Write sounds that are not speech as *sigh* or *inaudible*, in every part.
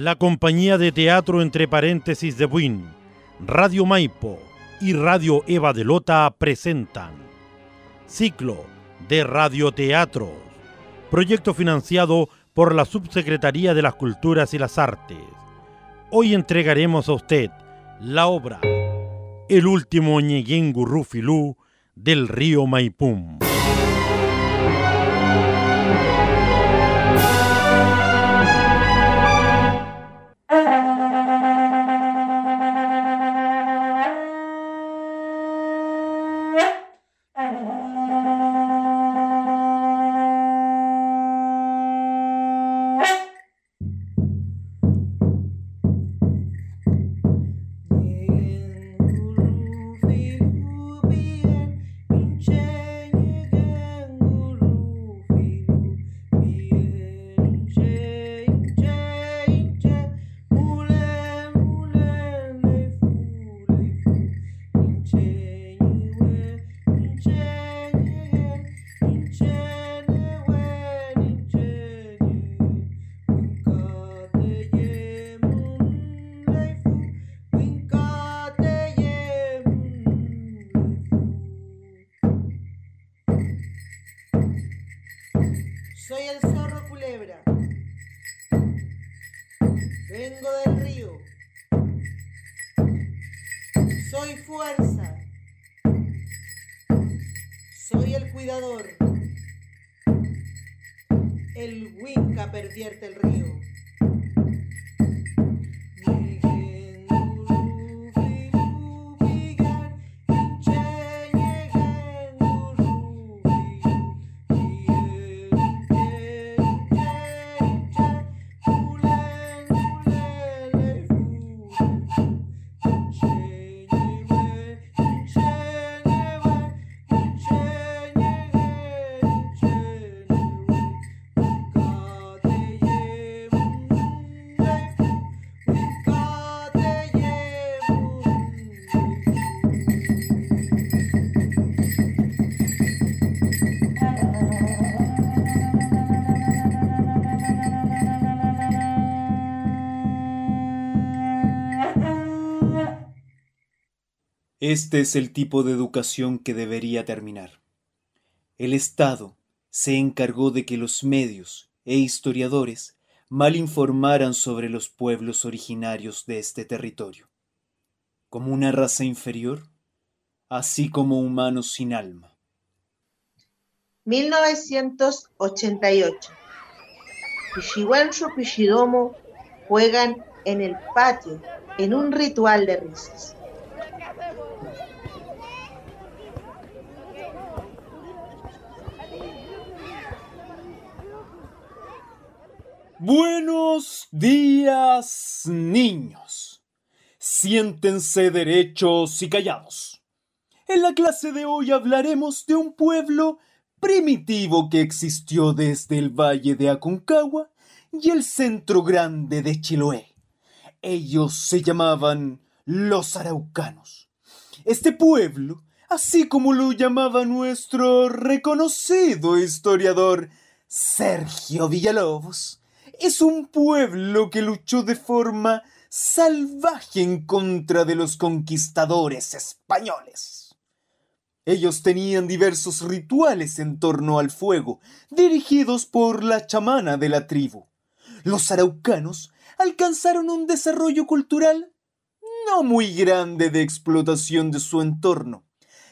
La compañía de teatro entre paréntesis de Buin, Radio Maipo y Radio Eva de Lota presentan Ciclo de Radioteatros, proyecto financiado por la Subsecretaría de las Culturas y las Artes. Hoy entregaremos a usted la obra El último Ñeguengu Rufilú del río Maipum. Soy el zorro culebra. Vengo del río. Soy fuerza. Soy el cuidador. El Winca pervierte el río. Este es el tipo de educación que debería terminar. El Estado se encargó de que los medios e historiadores mal informaran sobre los pueblos originarios de este territorio, como una raza inferior, así como humanos sin alma. 1988. Pichihuencho Pichidomo juegan en el patio en un ritual de risas. Buenos días, niños. Siéntense derechos y callados. En la clase de hoy hablaremos de un pueblo primitivo que existió desde el valle de Aconcagua y el centro grande de Chiloé. Ellos se llamaban los araucanos. Este pueblo, así como lo llamaba nuestro reconocido historiador Sergio Villalobos, es un pueblo que luchó de forma salvaje en contra de los conquistadores españoles. Ellos tenían diversos rituales en torno al fuego, dirigidos por la chamana de la tribu. Los araucanos alcanzaron un desarrollo cultural no muy grande de explotación de su entorno.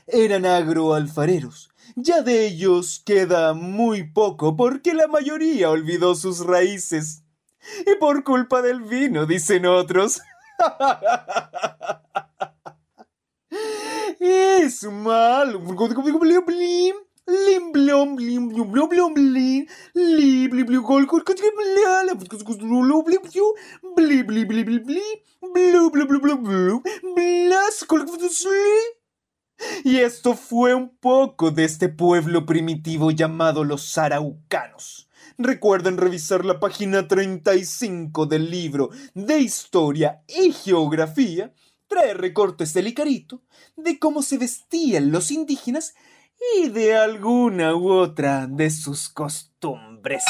Eran agroalfareros ya de ellos queda muy poco porque la mayoría olvidó sus raíces. Y por culpa del vino, dicen otros. *laughs* es malo. Y esto fue un poco de este pueblo primitivo llamado los araucanos. Recuerden revisar la página 35 del libro de Historia y Geografía. Trae recortes del Icarito de cómo se vestían los indígenas y de alguna u otra de sus costumbres.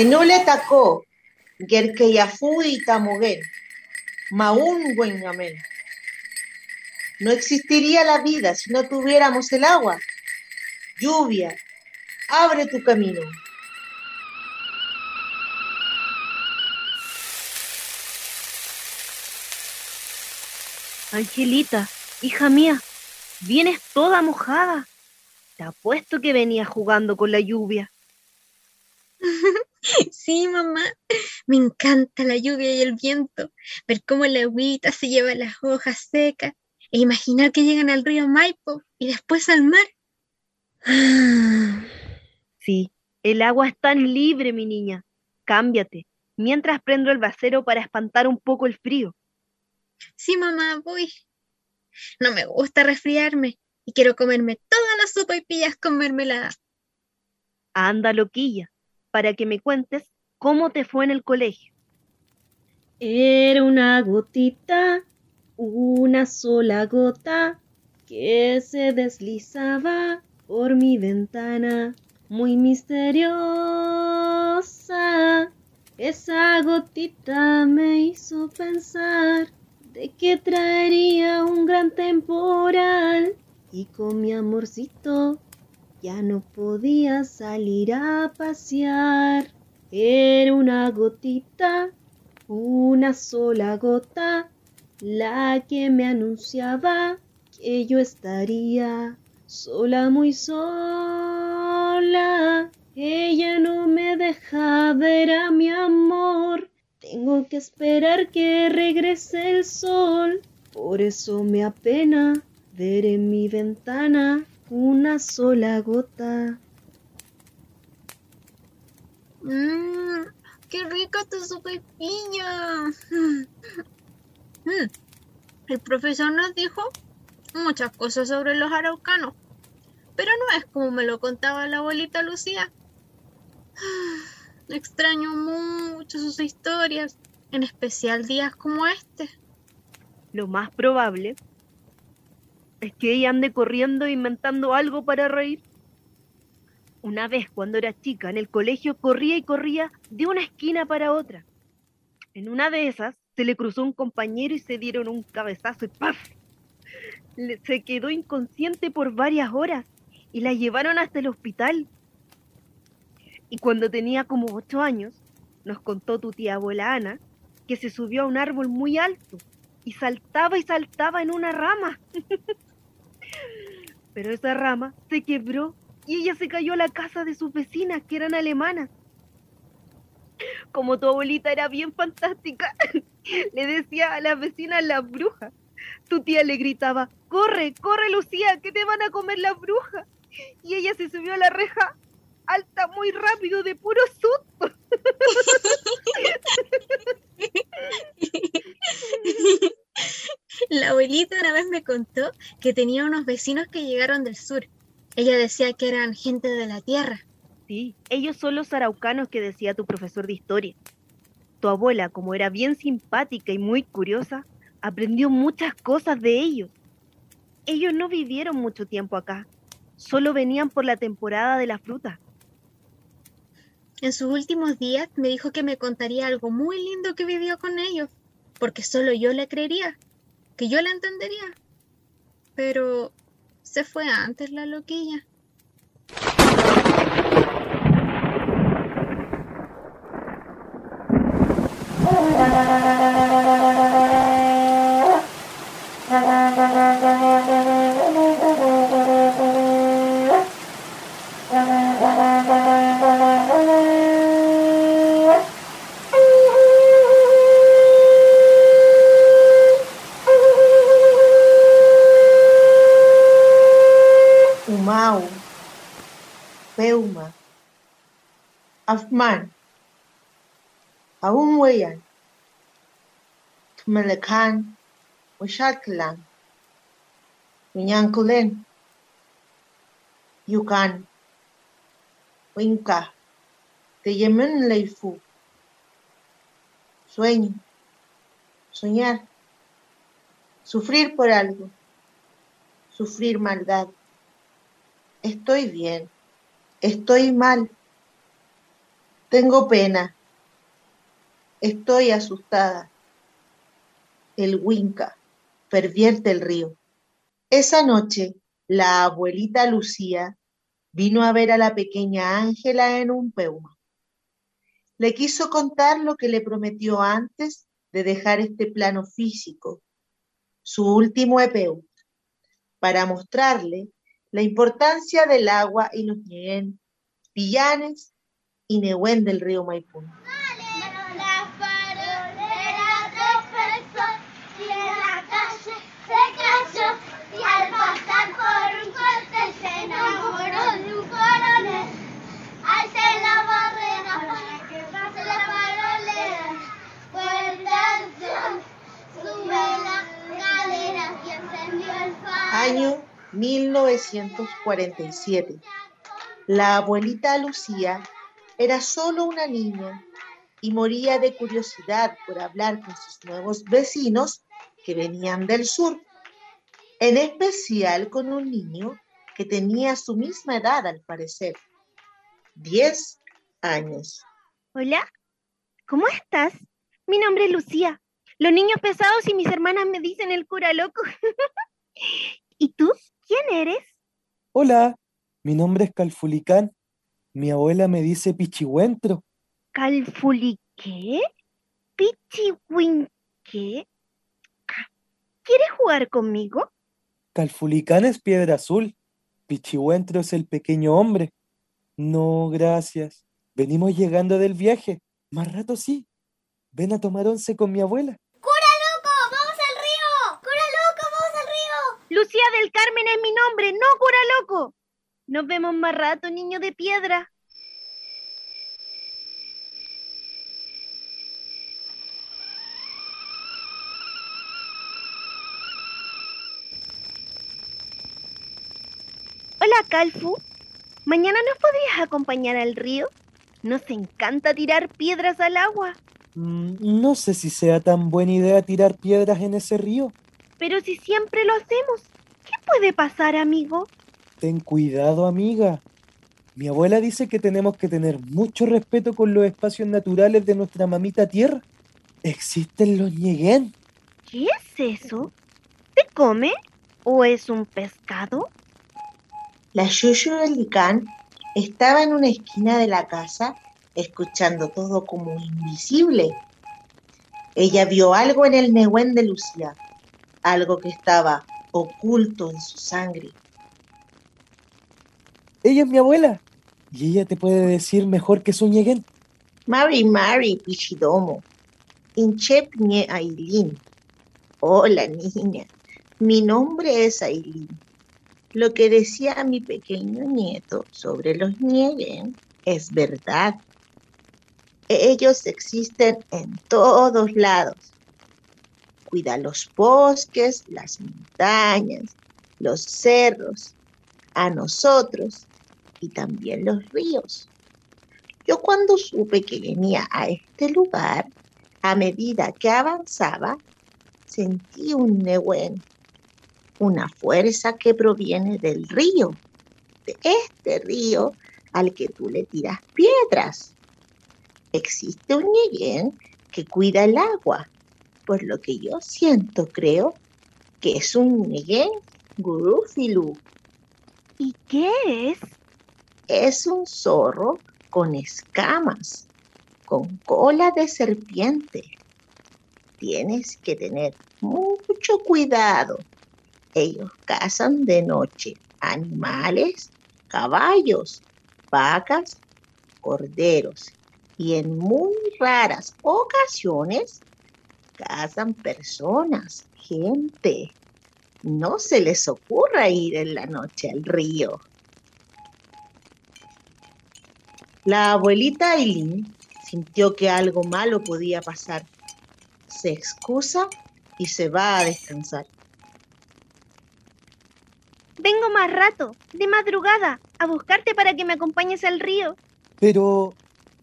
Que no le atacó, Gerke Yafu y Tamuguel, Maún. No existiría la vida si no tuviéramos el agua. Lluvia, abre tu camino. Angelita, hija mía, vienes toda mojada. Te apuesto que venías jugando con la lluvia. Sí, mamá, *laughs* me encanta la lluvia y el viento, ver cómo la agüita se lleva las hojas secas e imaginar que llegan al río Maipo y después al mar. *sighs* Sí, el agua es tan libre, mi niña. Cámbiate, mientras prendo el vasero para espantar un poco el frío. Sí, mamá, voy. No me gusta resfriarme y quiero comerme todas las sopa y pillas con mermelada. Anda, loquilla, para que me cuentes cómo te fue en el colegio. Era una gotita, una sola gota que se deslizaba por mi ventana, muy misteriosa. Esa gotita me hizo pensar de que traería un gran temporal y con mi amorcito ya no podía salir a pasear. Era una gotita, una sola gota, la que me anunciaba que yo estaría sola, muy sola. Ella no me deja ver a mi amor. Tengo que esperar que regrese el sol. Por eso me apena ver en mi ventana una sola gota. Mmm, qué rica tu sopa y piña. Mm. El profesor nos dijo muchas cosas sobre los araucanos, pero no es como me lo contaba la abuelita Lucía. *sighs* Extraño mucho sus historias, en especial días como este. Lo más probable es que ella ande corriendo inventando algo para reír. Una vez cuando era chica en el colegio corría y corría de una esquina para otra. En una de esas se le cruzó un compañero y se dieron un cabezazo y ¡paf! se quedó inconsciente por varias horas y la llevaron hasta el hospital. Y cuando tenía como ocho años, nos contó tu tía abuela Ana que se subió a un árbol muy alto y saltaba y saltaba en una rama. *laughs* Pero esa rama se quebró y ella se cayó a la casa de sus vecinas, que eran alemanas. Como tu abuelita era bien fantástica, *laughs* le decía a las vecinas la bruja. Tu tía le gritaba, corre, corre Lucía, que te van a comer las brujas. Y ella se subió a la reja alta muy rápido de puro susto. *laughs* *laughs* *laughs* La abuelita una vez me contó que tenía unos vecinos que llegaron del sur. Ella decía que eran gente de la tierra. Sí, ellos son los araucanos que decía tu profesor de historia. Tu abuela, como era bien simpática y muy curiosa, aprendió muchas cosas de ellos. Ellos no vivieron mucho tiempo acá, solo venían por la temporada de la fruta. En sus últimos días me dijo que me contaría algo muy lindo que vivió con ellos, porque solo yo le creería, que yo la entendería. Pero se fue antes la loquilla. *laughs* Afman, Aumweyan, Tumelekan, Ushatlan, Minyankulen, Yukan, Winka, Teyemen Leifu. Sueño, soñar, sufrir por algo, sufrir maldad. Estoy bien, estoy mal. Tengo pena. Estoy asustada. El Winca pervierte el río. Esa noche, la abuelita Lucía vino a ver a la pequeña Ángela en un peuma. Le quiso contar lo que le prometió antes de dejar este plano físico, su último epeu, para mostrarle la importancia del agua y los pillanes y nehuen del río Maipú. Año 1947. La abuelita Lucía era solo una niña y moría de curiosidad por hablar con sus nuevos vecinos que venían del sur, en especial con un niño que tenía su misma edad al parecer, 10 años. Hola, ¿cómo estás? Mi nombre es Lucía. Los niños pesados y mis hermanas me dicen el cura loco. *laughs* ¿Y tú? ¿Quién eres? Hola, mi nombre es Calfulicán. Mi abuela me dice Pichihuentro. ¿Calfuliqué? ¿Pichihuinqué? ¿Quieres jugar conmigo? Calfulicán es piedra azul. Pichihuentro es el pequeño hombre. No, gracias. Venimos llegando del viaje. Más rato sí. Ven a tomar once con mi abuela. ¡Cura loco! ¡Vamos al río! ¡Cura loco! ¡Vamos al río! Lucía del Carmen es mi nombre, no cura loco. Nos vemos más rato, niño de piedra. Hola, Calfu. ¿Mañana nos podrías acompañar al río? Nos encanta tirar piedras al agua. Mm, no sé si sea tan buena idea tirar piedras en ese río. Pero si siempre lo hacemos, ¿qué puede pasar, amigo? Ten cuidado, amiga. Mi abuela dice que tenemos que tener mucho respeto con los espacios naturales de nuestra mamita tierra. Existen los ñeguén. ¿Qué es eso? ¿Se come o es un pescado? La Yuyu del Licán estaba en una esquina de la casa escuchando todo como invisible. Ella vio algo en el Nehuen de Lucía, algo que estaba oculto en su sangre. Ella es mi abuela. Y ella te puede decir mejor que su ñeguén. Mari Mari Pichidomo, Inchep Ñe Ailín. Hola niña, mi nombre es Ailín. Lo que decía mi pequeño nieto sobre los Ñeguen es verdad. Ellos existen en todos lados. Cuida los bosques, las montañas, los cerros, a nosotros y también los ríos. Yo cuando supe que venía a este lugar, a medida que avanzaba, sentí un nehuen, una fuerza que proviene del río, de este río al que tú le tiras piedras. Existe un ñeguén que cuida el agua, por lo que yo siento, creo, que es un ñeguén gurúfilu. ¿Y qué es? Es un zorro con escamas, con cola de serpiente. Tienes que tener mucho cuidado. Ellos cazan de noche animales, caballos, vacas, corderos y en muy raras ocasiones cazan personas, gente. No se les ocurra ir en la noche al río. La abuelita Aileen sintió que algo malo podía pasar. Se excusa y se va a descansar. Vengo más rato, de madrugada, a buscarte para que me acompañes al río. Pero,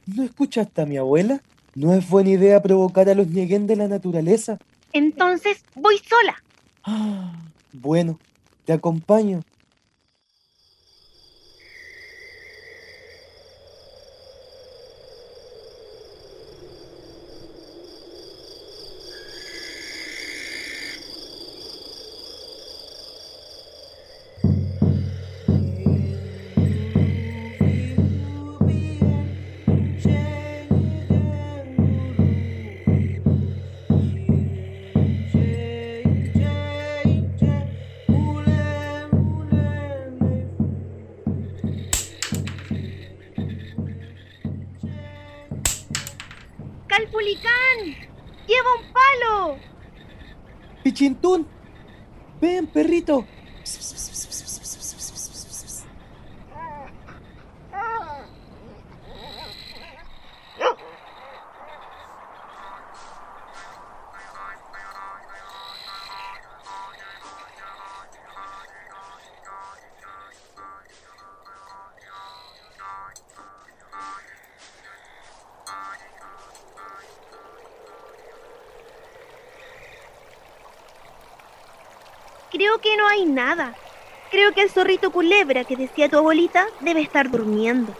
¿no escuchaste a mi abuela? No es buena idea provocar a los ñeguén de la naturaleza. Entonces voy sola. Ah, bueno, te acompaño. Calfulicán! ¡Lleva un palo! Pichintún, ven, perrito. Creo que no hay nada. Creo que el zorrito culebra que decía tu abuelita debe estar durmiendo.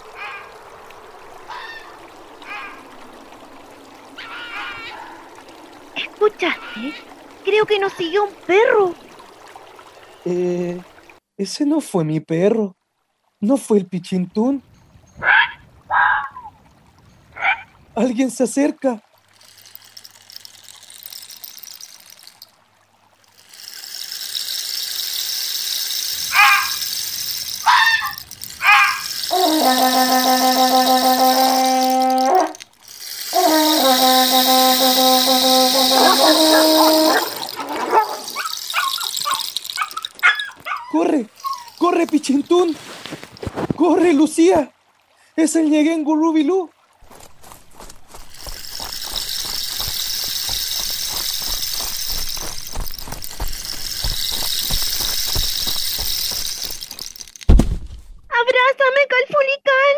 ¿Escuchaste? Creo que nos siguió un perro. Eh, ese no fue mi perro. No fue el pichintún. Alguien se acerca. ¡Corre, Lucía! ¡Es el Ñeguengu Rubilú! ¡Abrázame, Calfulicán!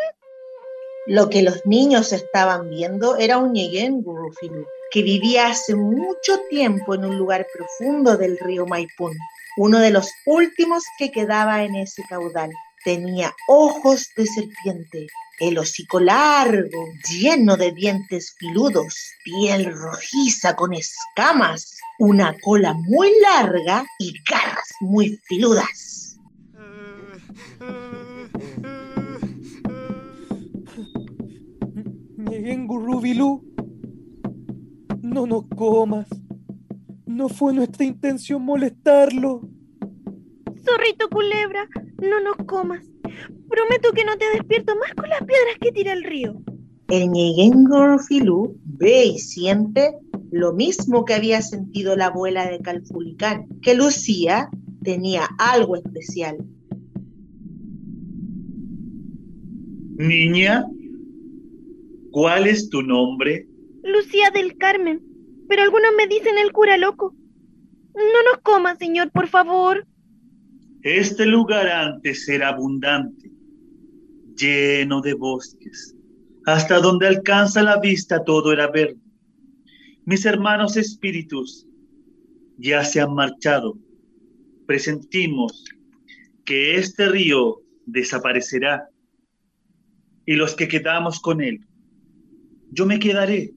Lo que los niños estaban viendo era un Ñeguén Gurrufilu, que vivía hace mucho tiempo en un lugar profundo del río Maipún, uno de los últimos que quedaba en ese caudal. Tenía ojos de serpiente, el hocico largo, lleno de dientes filudos, piel rojiza con escamas, una cola muy larga y garras muy filudas. Ñeguengu Rubilú. No nos comas. No fue nuestra intención molestarlo. Zorrito culebra, no nos comas. Prometo que no te despierto más con las piedras que tira el río. El Ñeguengo Filú ve y siente lo mismo que había sentido la abuela de Calfulicán, que Lucía tenía algo especial. Niña, ¿cuál es tu nombre? Lucía del Carmen, pero algunos me dicen el cura loco. No nos comas, señor, por favor. Este lugar antes era abundante, lleno de bosques. Hasta donde alcanza la vista todo era verde. Mis hermanos espíritus ya se han marchado. Presentimos que este río desaparecerá y los que quedamos con él. Yo me quedaré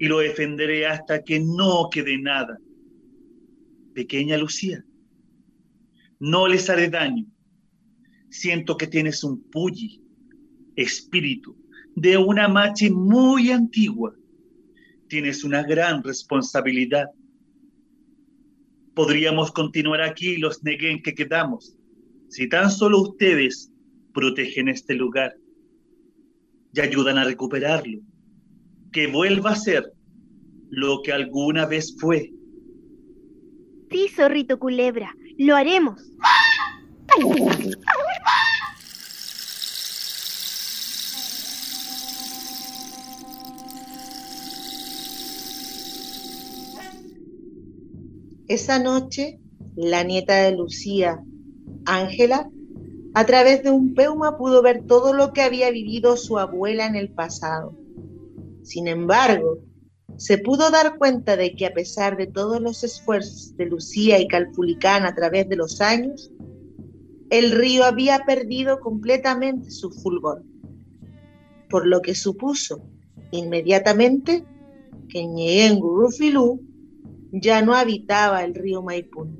y lo defenderé hasta que no quede nada. Pequeña Lucía, no les haré daño. Siento que tienes un pulli, espíritu, de una machi muy antigua. Tienes una gran responsabilidad. Podríamos continuar aquí los neguen que quedamos, si tan solo ustedes protegen este lugar y ayudan a recuperarlo, que vuelva a ser lo que alguna vez fue. Sí, zorrito culebra, lo haremos. Esa noche, la nieta de Lucía, Ángela, a través de un peuma pudo ver todo lo que había vivido su abuela en el pasado. Sin embargo, se pudo dar cuenta de que a pesar de todos los esfuerzos de Lucía y Calfulicán a través de los años, el río había perdido completamente su fulgor, por lo que supuso inmediatamente que Ñeengurufilú Rufilú ya no habitaba el río Maipún.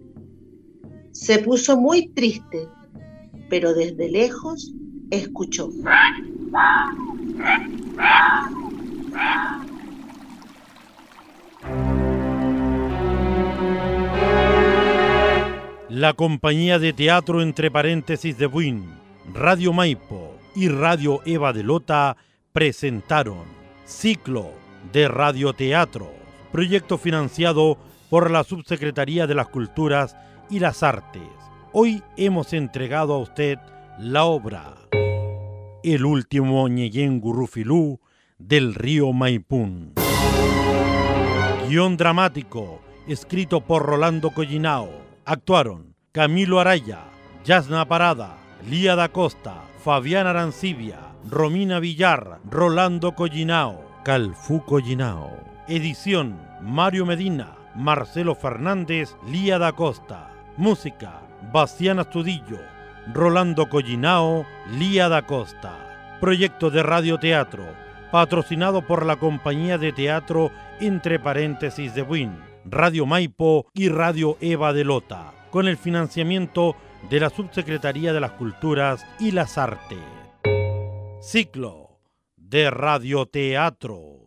Se puso muy triste, pero desde lejos escuchó. La compañía de teatro entre paréntesis de Buin, Radio Maipo y Radio Eva de Lota presentaron Ciclo de radioteatros, proyecto financiado por la Subsecretaría de las Culturas y las Artes. Hoy hemos entregado a usted la obra El último Ñeyen Gurrufilú del río Maipún. Guión dramático, escrito por Rolando Collinao. Actuaron Camilo Araya, Yasna Parada, Lía da Costa, Fabián Arancibia, Romina Villar, Rolando Collinao, Calfú Collinao. Edición Mario Medina, Marcelo Fernández, Lía da Costa. Música Bastián Astudillo, Rolando Collinao, Lía da Costa. Proyecto de radioteatro, patrocinado por la compañía de teatro Entre paréntesis de Buin, Radio Maipo y Radio Eva de Lota, con el financiamiento de la Subsecretaría de las Culturas y las Artes. Ciclo de radioteatro.